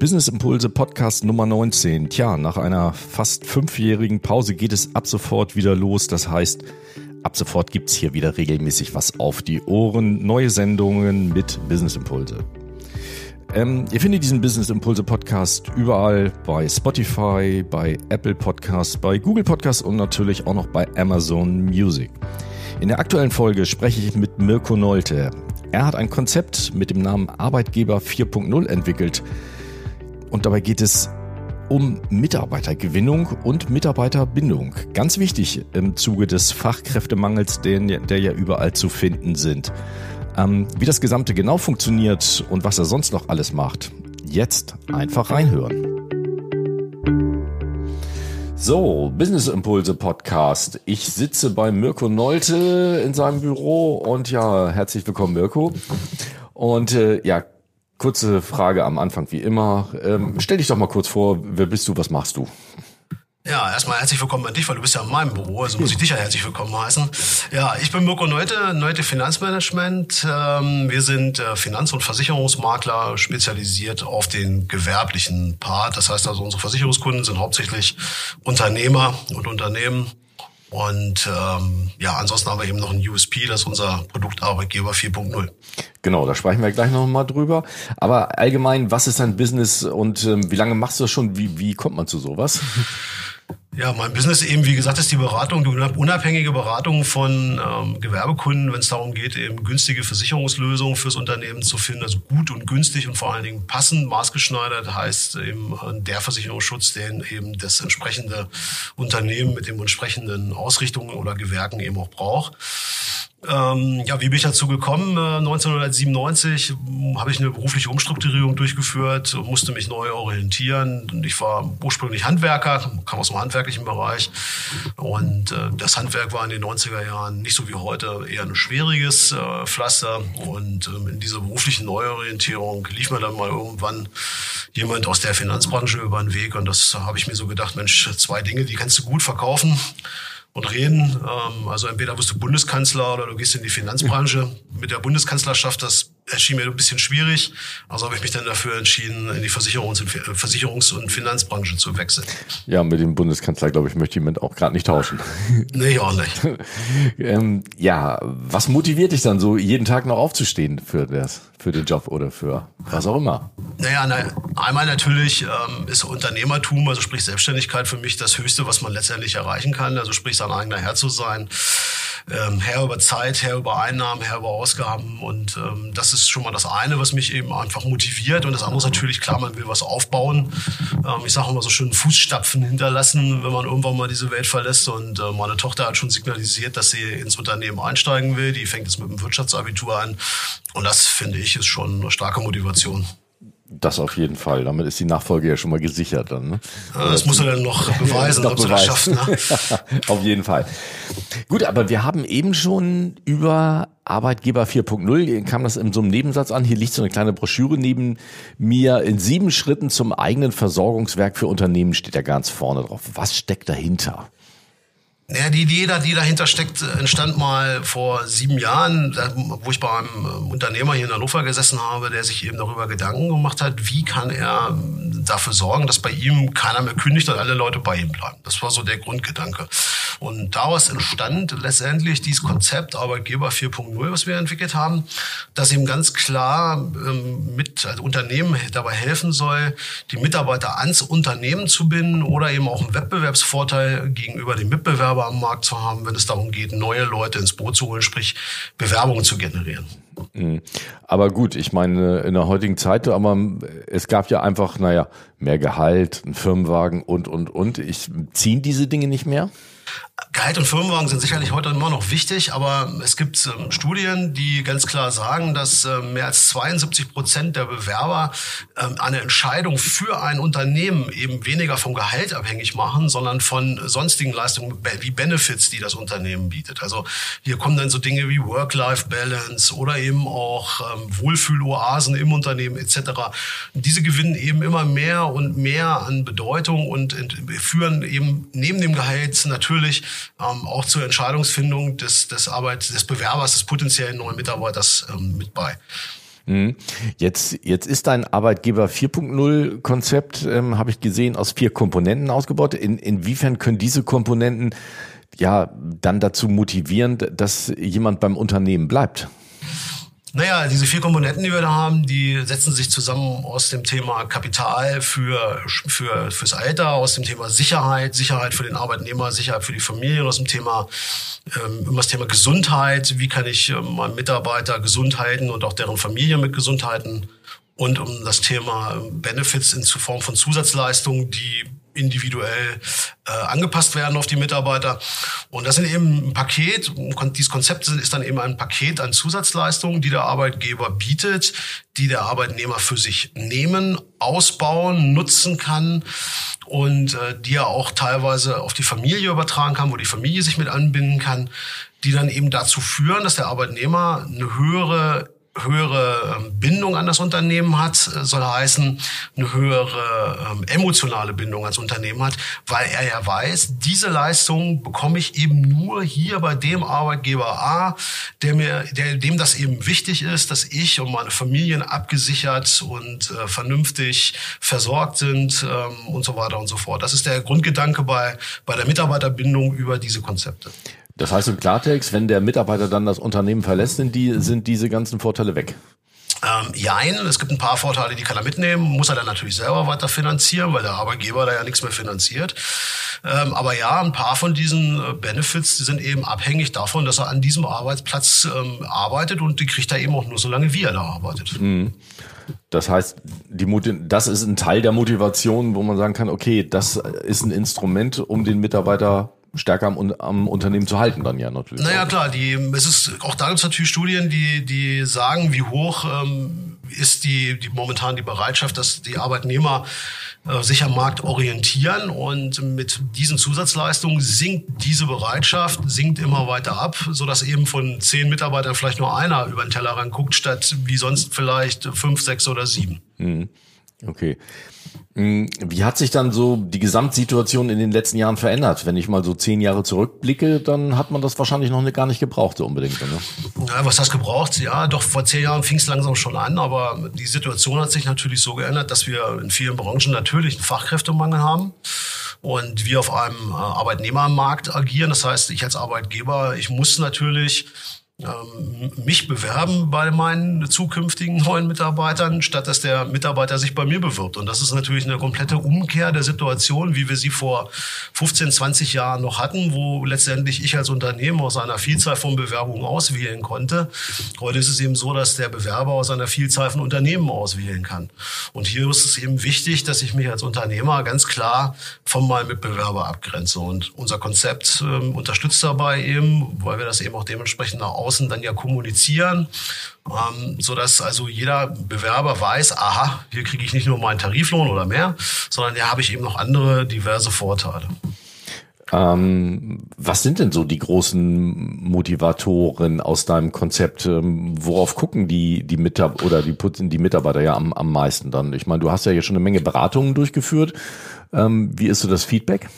Business Impulse Podcast Nummer 19. Tja, nach einer fast fünfjährigen Pause geht es ab sofort wieder los. Das heißt, ab sofort gibt's hier wieder regelmäßig was auf die Ohren. Neue Sendungen mit Business Impulse. Ähm, ihr findet diesen Business Impulse Podcast überall bei Spotify, bei Apple Podcasts, bei Google Podcasts und natürlich auch noch bei Amazon Music. In der aktuellen Folge spreche ich mit Mirko Nolte. Er hat ein Konzept mit dem Namen Arbeitgeber 4.0 entwickelt. Und dabei geht es um Mitarbeitergewinnung und Mitarbeiterbindung. Ganz wichtig im Zuge des Fachkräftemangels, der, der ja überall zu finden sind. Ähm, wie das Gesamte genau funktioniert und was er sonst noch alles macht, jetzt einfach reinhören. So, Business Impulse Podcast. Ich sitze bei Mirko Nolte in seinem Büro und ja, herzlich willkommen Mirko. Und äh, ja, kurze Frage am Anfang wie immer. Ähm, stell dich doch mal kurz vor, wer bist du, was machst du? Ja, erstmal herzlich willkommen an dich, weil du bist ja in meinem Büro, also muss ich dich ja herzlich willkommen heißen. Ja, ich bin Mirko Neute, Neute Finanzmanagement. Ähm, wir sind äh, Finanz- und Versicherungsmakler, spezialisiert auf den gewerblichen Part. Das heißt also, unsere Versicherungskunden sind hauptsächlich Unternehmer und Unternehmen. Und ähm, ja, ansonsten haben wir eben noch ein USP, das ist unser Produktarbeitgeber 4.0. Genau, da sprechen wir gleich noch mal drüber. Aber allgemein, was ist dein Business und ähm, wie lange machst du das schon? Wie, wie kommt man zu sowas? Ja, mein Business eben, wie gesagt, ist die Beratung, die unabhängige Beratung von ähm, Gewerbekunden, wenn es darum geht, eben günstige Versicherungslösungen fürs Unternehmen zu finden, also gut und günstig und vor allen Dingen passend, maßgeschneidert, heißt eben äh, der Versicherungsschutz, den eben das entsprechende Unternehmen mit dem entsprechenden Ausrichtungen oder Gewerken eben auch braucht. Ähm, ja, wie bin ich dazu gekommen? Äh, 1997 habe ich eine berufliche Umstrukturierung durchgeführt, musste mich neu orientieren. Ich war ursprünglich Handwerker, kam aus dem handwerklichen Bereich und äh, das Handwerk war in den 90er Jahren nicht so wie heute eher ein schwieriges äh, Pflaster und ähm, in dieser beruflichen Neuorientierung lief mir dann mal irgendwann jemand aus der Finanzbranche über den Weg und das habe ich mir so gedacht, Mensch, zwei Dinge, die kannst du gut verkaufen und reden. Ähm, also entweder wirst du Bundeskanzler oder du gehst in die Finanzbranche. Mit der Bundeskanzlerschaft, das erschien mir ein bisschen schwierig. Also habe ich mich dann dafür entschieden, in die Versicherungs- und, Versicherungs und Finanzbranche zu wechseln. Ja, mit dem Bundeskanzler, glaube ich, möchte ich mit auch gerade nicht tauschen. nee, auch nicht. ähm, ja, was motiviert dich dann so, jeden Tag noch aufzustehen für das, für den Job oder für was auch immer? Naja, na, einmal natürlich ähm, ist Unternehmertum, also sprich Selbstständigkeit für mich das Höchste, was man letztendlich erreichen kann. Also sprich sein eigener Herr zu sein ähm, Herr über Zeit, Herr über Einnahmen, Herr über Ausgaben. Und ähm, das ist schon mal das eine, was mich eben einfach motiviert. Und das andere ist natürlich klar, man will was aufbauen. Ähm, ich sage immer so schön Fußstapfen hinterlassen, wenn man irgendwann mal diese Welt verlässt. Und äh, meine Tochter hat schon signalisiert, dass sie ins Unternehmen einsteigen will. Die fängt jetzt mit dem Wirtschaftsabitur an. Und das finde ich ist schon eine starke Motivation. Das auf jeden Fall. Damit ist die Nachfolge ja schon mal gesichert dann. Ne? Ja, das muss er dann noch beweisen, ob sie das schafft. Ne? auf jeden Fall. Gut, aber wir haben eben schon über Arbeitgeber 4.0 kam das in so einem Nebensatz an. Hier liegt so eine kleine Broschüre neben mir. In sieben Schritten zum eigenen Versorgungswerk für Unternehmen steht da ganz vorne drauf. Was steckt dahinter? Ja, die Idee, die dahinter steckt, entstand mal vor sieben Jahren, wo ich bei einem ähm, Unternehmer hier in Hannover gesessen habe, der sich eben darüber Gedanken gemacht hat, wie kann er ähm, dafür sorgen, dass bei ihm keiner mehr kündigt und alle Leute bei ihm bleiben. Das war so der Grundgedanke. Und daraus entstand letztendlich dieses Konzept Arbeitgeber 4.0, was wir entwickelt haben, das eben ganz klar ähm, mit also Unternehmen dabei helfen soll, die Mitarbeiter ans Unternehmen zu binden oder eben auch einen Wettbewerbsvorteil gegenüber den Mitbewerbern Bewerber am Markt zu haben, wenn es darum geht, neue Leute ins Boot zu holen, sprich Bewerbungen zu generieren. Mhm. Aber gut, ich meine, in der heutigen Zeit, aber es gab ja einfach, naja, mehr Gehalt, ein Firmenwagen und, und, und. Ich, ziehen diese Dinge nicht mehr? Gehalt und Firmenwagen sind sicherlich heute immer noch wichtig, aber es gibt ähm, Studien, die ganz klar sagen, dass ähm, mehr als 72 Prozent der Bewerber ähm, eine Entscheidung für ein Unternehmen eben weniger vom Gehalt abhängig machen, sondern von sonstigen Leistungen wie Benefits, die das Unternehmen bietet. Also hier kommen dann so Dinge wie Work-Life-Balance oder eben auch ähm, Wohlfühloasen im Unternehmen etc. Diese gewinnen eben immer mehr und mehr an Bedeutung und führen eben neben dem Gehalt natürlich ähm, auch zur Entscheidungsfindung des, des Arbeit, des Bewerbers, des potenziellen neuen Mitarbeiters ähm, mit bei. Mhm. Jetzt, jetzt ist dein Arbeitgeber 4.0 Konzept, ähm, habe ich gesehen, aus vier Komponenten ausgebaut. In, inwiefern können diese Komponenten ja dann dazu motivieren, dass jemand beim Unternehmen bleibt? Naja, diese vier Komponenten, die wir da haben, die setzen sich zusammen aus dem Thema Kapital für, für, fürs Alter, aus dem Thema Sicherheit, Sicherheit für den Arbeitnehmer, Sicherheit für die Familie, aus dem Thema, ähm, das Thema Gesundheit. Wie kann ich ähm, meinen Mitarbeiter gesund halten und auch deren Familie mit Gesundheit halten? Und um das Thema Benefits in Form von Zusatzleistungen, die individuell äh, angepasst werden auf die Mitarbeiter. Und das sind eben ein Paket, dieses Konzept ist dann eben ein Paket an Zusatzleistungen, die der Arbeitgeber bietet, die der Arbeitnehmer für sich nehmen, ausbauen, nutzen kann und äh, die er auch teilweise auf die Familie übertragen kann, wo die Familie sich mit anbinden kann, die dann eben dazu führen, dass der Arbeitnehmer eine höhere höhere ähm, Bindung an das Unternehmen hat, äh, soll heißen, eine höhere ähm, emotionale Bindung ans Unternehmen hat, weil er ja weiß, diese Leistung bekomme ich eben nur hier bei dem Arbeitgeber A, der mir, der, dem das eben wichtig ist, dass ich und meine Familien abgesichert und äh, vernünftig versorgt sind ähm, und so weiter und so fort. Das ist der Grundgedanke bei, bei der Mitarbeiterbindung über diese Konzepte. Das heißt im Klartext, wenn der Mitarbeiter dann das Unternehmen verlässt, sind, die, sind diese ganzen Vorteile weg. Ähm, jein, es gibt ein paar Vorteile, die kann er mitnehmen, muss er dann natürlich selber weiter finanzieren, weil der Arbeitgeber da ja nichts mehr finanziert. Ähm, aber ja, ein paar von diesen äh, Benefits, die sind eben abhängig davon, dass er an diesem Arbeitsplatz ähm, arbeitet und die kriegt er eben auch nur so lange, wie er da arbeitet. Mhm. Das heißt, die das ist ein Teil der Motivation, wo man sagen kann, okay, das ist ein Instrument, um den Mitarbeiter stärker am, am Unternehmen zu halten dann ja natürlich. Naja klar, die, es ist, auch da gibt es natürlich Studien, die, die sagen, wie hoch ähm, ist die, die momentan die Bereitschaft, dass die Arbeitnehmer äh, sich am Markt orientieren und mit diesen Zusatzleistungen sinkt diese Bereitschaft, sinkt immer weiter ab, so dass eben von zehn Mitarbeitern vielleicht nur einer über den Tellerrand guckt, statt wie sonst vielleicht fünf, sechs oder sieben. Mhm. Okay. Hm, wie hat sich dann so die Gesamtsituation in den letzten Jahren verändert? Wenn ich mal so zehn Jahre zurückblicke, dann hat man das wahrscheinlich noch gar nicht gebraucht so unbedingt. Ne? Ja, was heißt gebraucht? Ja, doch vor zehn Jahren fing es langsam schon an, aber die Situation hat sich natürlich so geändert, dass wir in vielen Branchen natürlich einen Fachkräftemangel haben und wir auf einem äh, Arbeitnehmermarkt agieren. Das heißt, ich als Arbeitgeber, ich muss natürlich ähm, mich bewerben bei meinen zukünftigen neuen Mitarbeitern, statt dass der Mitarbeiter sich bei mir bewirbt. Und das ist natürlich eine komplette Umkehr der Situation, wie wir sie vor 15, 20 Jahren noch hatten, wo letztendlich ich als Unternehmen aus einer Vielzahl von Bewerbungen auswählen konnte. Heute ist es eben so, dass der Bewerber aus einer Vielzahl von Unternehmen auswählen kann. Und hier ist es eben wichtig, dass ich mich als Unternehmer ganz klar von meinem Mitbewerber abgrenze. Und unser Konzept äh, unterstützt dabei eben, weil wir das eben auch dementsprechend nach außen dann ja kommunizieren, ähm, so dass also jeder Bewerber weiß, aha, hier kriege ich nicht nur meinen Tariflohn oder mehr, sondern hier habe ich eben noch andere diverse Vorteile. Ähm, was sind denn so die großen Motivatoren aus deinem Konzept? Ähm, worauf gucken die, die Mitarbeiter oder die, die Mitarbeiter ja am, am meisten dann? Ich meine, du hast ja hier schon eine Menge Beratungen durchgeführt. Ähm, wie ist so das Feedback?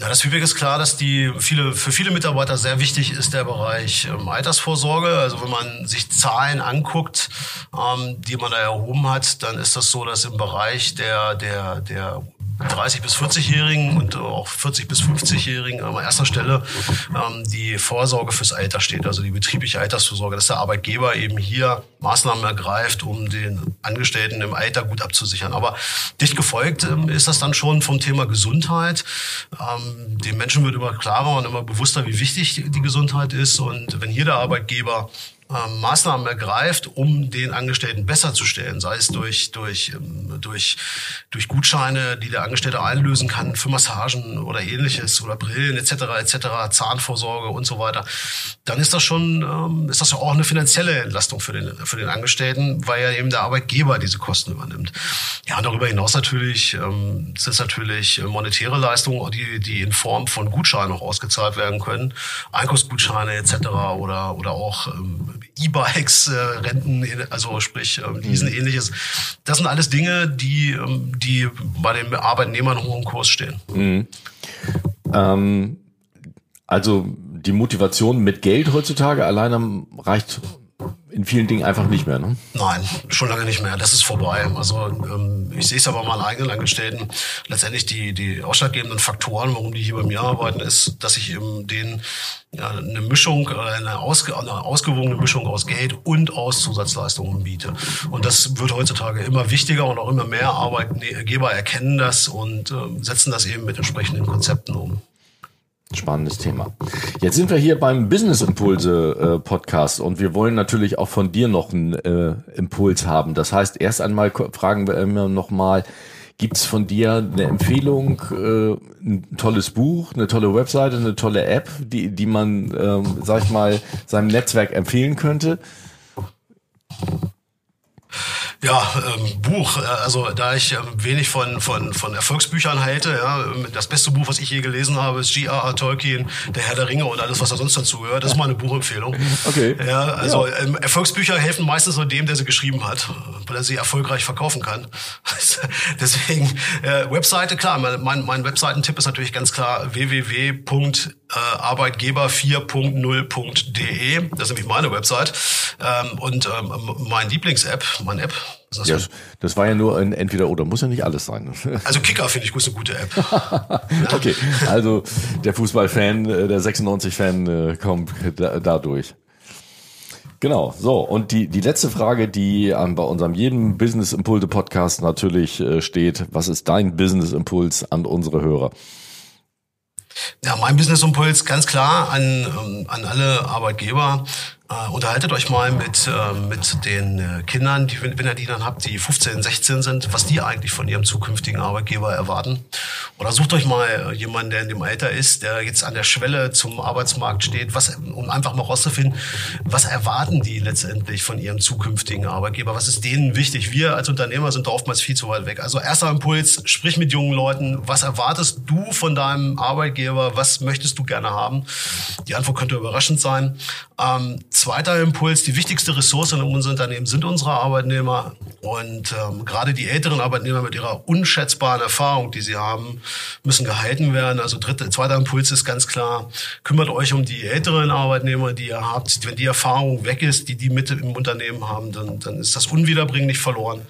Ja, das Feedback ist klar, dass die viele, für viele Mitarbeiter sehr wichtig ist der Bereich ähm, Altersvorsorge. Also wenn man sich Zahlen anguckt, ähm, die man da erhoben hat, dann ist das so, dass im Bereich der, der, der 30 bis 40-Jährigen und auch 40 bis 50-Jährigen an erster Stelle ähm, die Vorsorge fürs Alter steht, also die betriebliche Altersvorsorge, dass der Arbeitgeber eben hier Maßnahmen ergreift, um den Angestellten im Alter gut abzusichern. Aber dicht gefolgt ähm, ist das dann schon vom Thema Gesundheit. Ähm, den Menschen wird immer klarer und immer bewusster, wie wichtig die Gesundheit ist. Und wenn hier der Arbeitgeber ähm, Maßnahmen ergreift, um den Angestellten besser zu stellen, sei es durch, durch, ähm, durch, durch Gutscheine, die der Angestellte einlösen kann für Massagen oder ähnliches oder Brillen etc. etc. Zahnvorsorge und so weiter, dann ist das schon ähm, ist das ja auch eine finanzielle Entlastung für den für den Angestellten, weil ja eben der Arbeitgeber diese Kosten übernimmt. Ja, und darüber hinaus natürlich ähm, sind es natürlich monetäre Leistungen, die die in Form von Gutscheinen auch ausgezahlt werden können, Einkaufsgutscheine etc. oder oder auch ähm, E-Bikes, äh, Renten, also sprich äh, diesen mhm. ähnliches. Das sind alles Dinge, die, ähm, die bei den Arbeitnehmern hoch im Kurs stehen. Mhm. Ähm, also die Motivation mit Geld heutzutage alleine reicht in vielen Dingen einfach nicht mehr, ne? Nein, schon lange nicht mehr. Das ist vorbei. Also ähm, ich sehe es aber mal eigenen Angestellten. Letztendlich die, die ausschlaggebenden Faktoren, warum die hier bei mir arbeiten, ist, dass ich eben denen ja, eine Mischung, eine, ausge, eine ausgewogene Mischung aus Geld und aus Zusatzleistungen biete. Und das wird heutzutage immer wichtiger und auch immer mehr Arbeitgeber erkennen das und äh, setzen das eben mit entsprechenden Konzepten um. Spannendes Thema. Jetzt sind wir hier beim Business Impulse äh, Podcast und wir wollen natürlich auch von dir noch einen äh, Impuls haben. Das heißt, erst einmal fragen wir immer noch mal, gibt's von dir eine Empfehlung, äh, ein tolles Buch, eine tolle Webseite, eine tolle App, die, die man, ähm, sag ich mal, seinem Netzwerk empfehlen könnte? Ja, ähm, Buch. Äh, also da ich ähm, wenig von, von, von Erfolgsbüchern halte, ja, das beste Buch, was ich je gelesen habe, ist G.R.R. Tolkien, Der Herr der Ringe und alles, was da sonst dazu gehört. Das ist meine Buchempfehlung. Okay. Ja, also ja. Ähm, Erfolgsbücher helfen meistens nur dem, der sie geschrieben hat, weil er sie erfolgreich verkaufen kann. Deswegen äh, Webseite, klar, mein, mein Webseitentipp ist natürlich ganz klar www.arbeitgeber4.0.de. Das ist nämlich meine Website. Ähm, und ähm, mein Lieblings-App, meine App, das, ja, das war ja nur ein entweder oder, muss ja nicht alles sein. Also Kicker finde ich ist eine gute App. okay, also der Fußballfan, äh, der 96-Fan äh, kommt dadurch. Genau, so und die, die letzte Frage, die an, bei unserem jedem Business Impulse Podcast natürlich äh, steht, was ist dein Business Impuls an unsere Hörer? Ja, mein Business Impuls ganz klar an, ähm, an alle Arbeitgeber. Äh, unterhaltet euch mal mit, äh, mit den äh, Kindern, die, wenn ihr die dann habt, die 15, 16 sind, was die eigentlich von ihrem zukünftigen Arbeitgeber erwarten. Oder sucht euch mal äh, jemanden, der in dem Alter ist, der jetzt an der Schwelle zum Arbeitsmarkt steht, was, um einfach mal rauszufinden, was erwarten die letztendlich von ihrem zukünftigen Arbeitgeber? Was ist denen wichtig? Wir als Unternehmer sind da oftmals viel zu weit weg. Also erster Impuls, sprich mit jungen Leuten. Was erwartest du von deinem Arbeitgeber? Was möchtest du gerne haben? Die Antwort könnte überraschend sein. Ähm, zweiter Impuls, die wichtigste Ressource in unserem Unternehmen sind unsere Arbeitnehmer. Und ähm, gerade die älteren Arbeitnehmer mit ihrer unschätzbaren Erfahrung, die sie haben, müssen gehalten werden. Also dritter, zweiter Impuls ist ganz klar, kümmert euch um die älteren Arbeitnehmer, die ihr habt. Wenn die Erfahrung weg ist, die die mit im Unternehmen haben, dann, dann ist das unwiederbringlich verloren.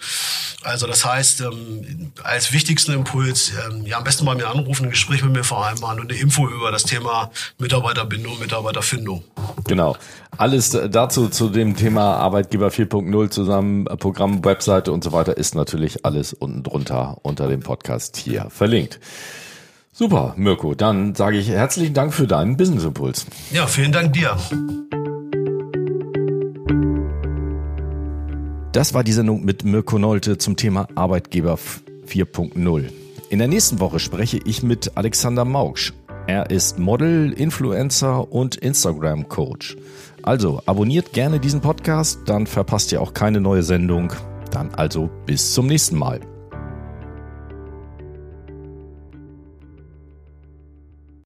Also das heißt, ähm, als wichtigsten Impuls, ähm, ja am besten bei mir anrufen, ein Gespräch mit mir vereinbaren und eine Info über das Thema Mitarbeiterbindung, Mitarbeiterfindung. Genau. Alles dazu zu dem Thema Arbeitgeber 4.0 zusammen, Programm, Webseite und so weiter ist natürlich alles unten drunter unter dem Podcast hier verlinkt. Super, Mirko. Dann sage ich herzlichen Dank für deinen Business Impuls. Ja, vielen Dank dir. Das war die Sendung mit Mirko Nolte zum Thema Arbeitgeber 4.0. In der nächsten Woche spreche ich mit Alexander Mauksch. Er ist Model, Influencer und Instagram-Coach. Also abonniert gerne diesen Podcast, dann verpasst ihr auch keine neue Sendung. Dann also bis zum nächsten Mal.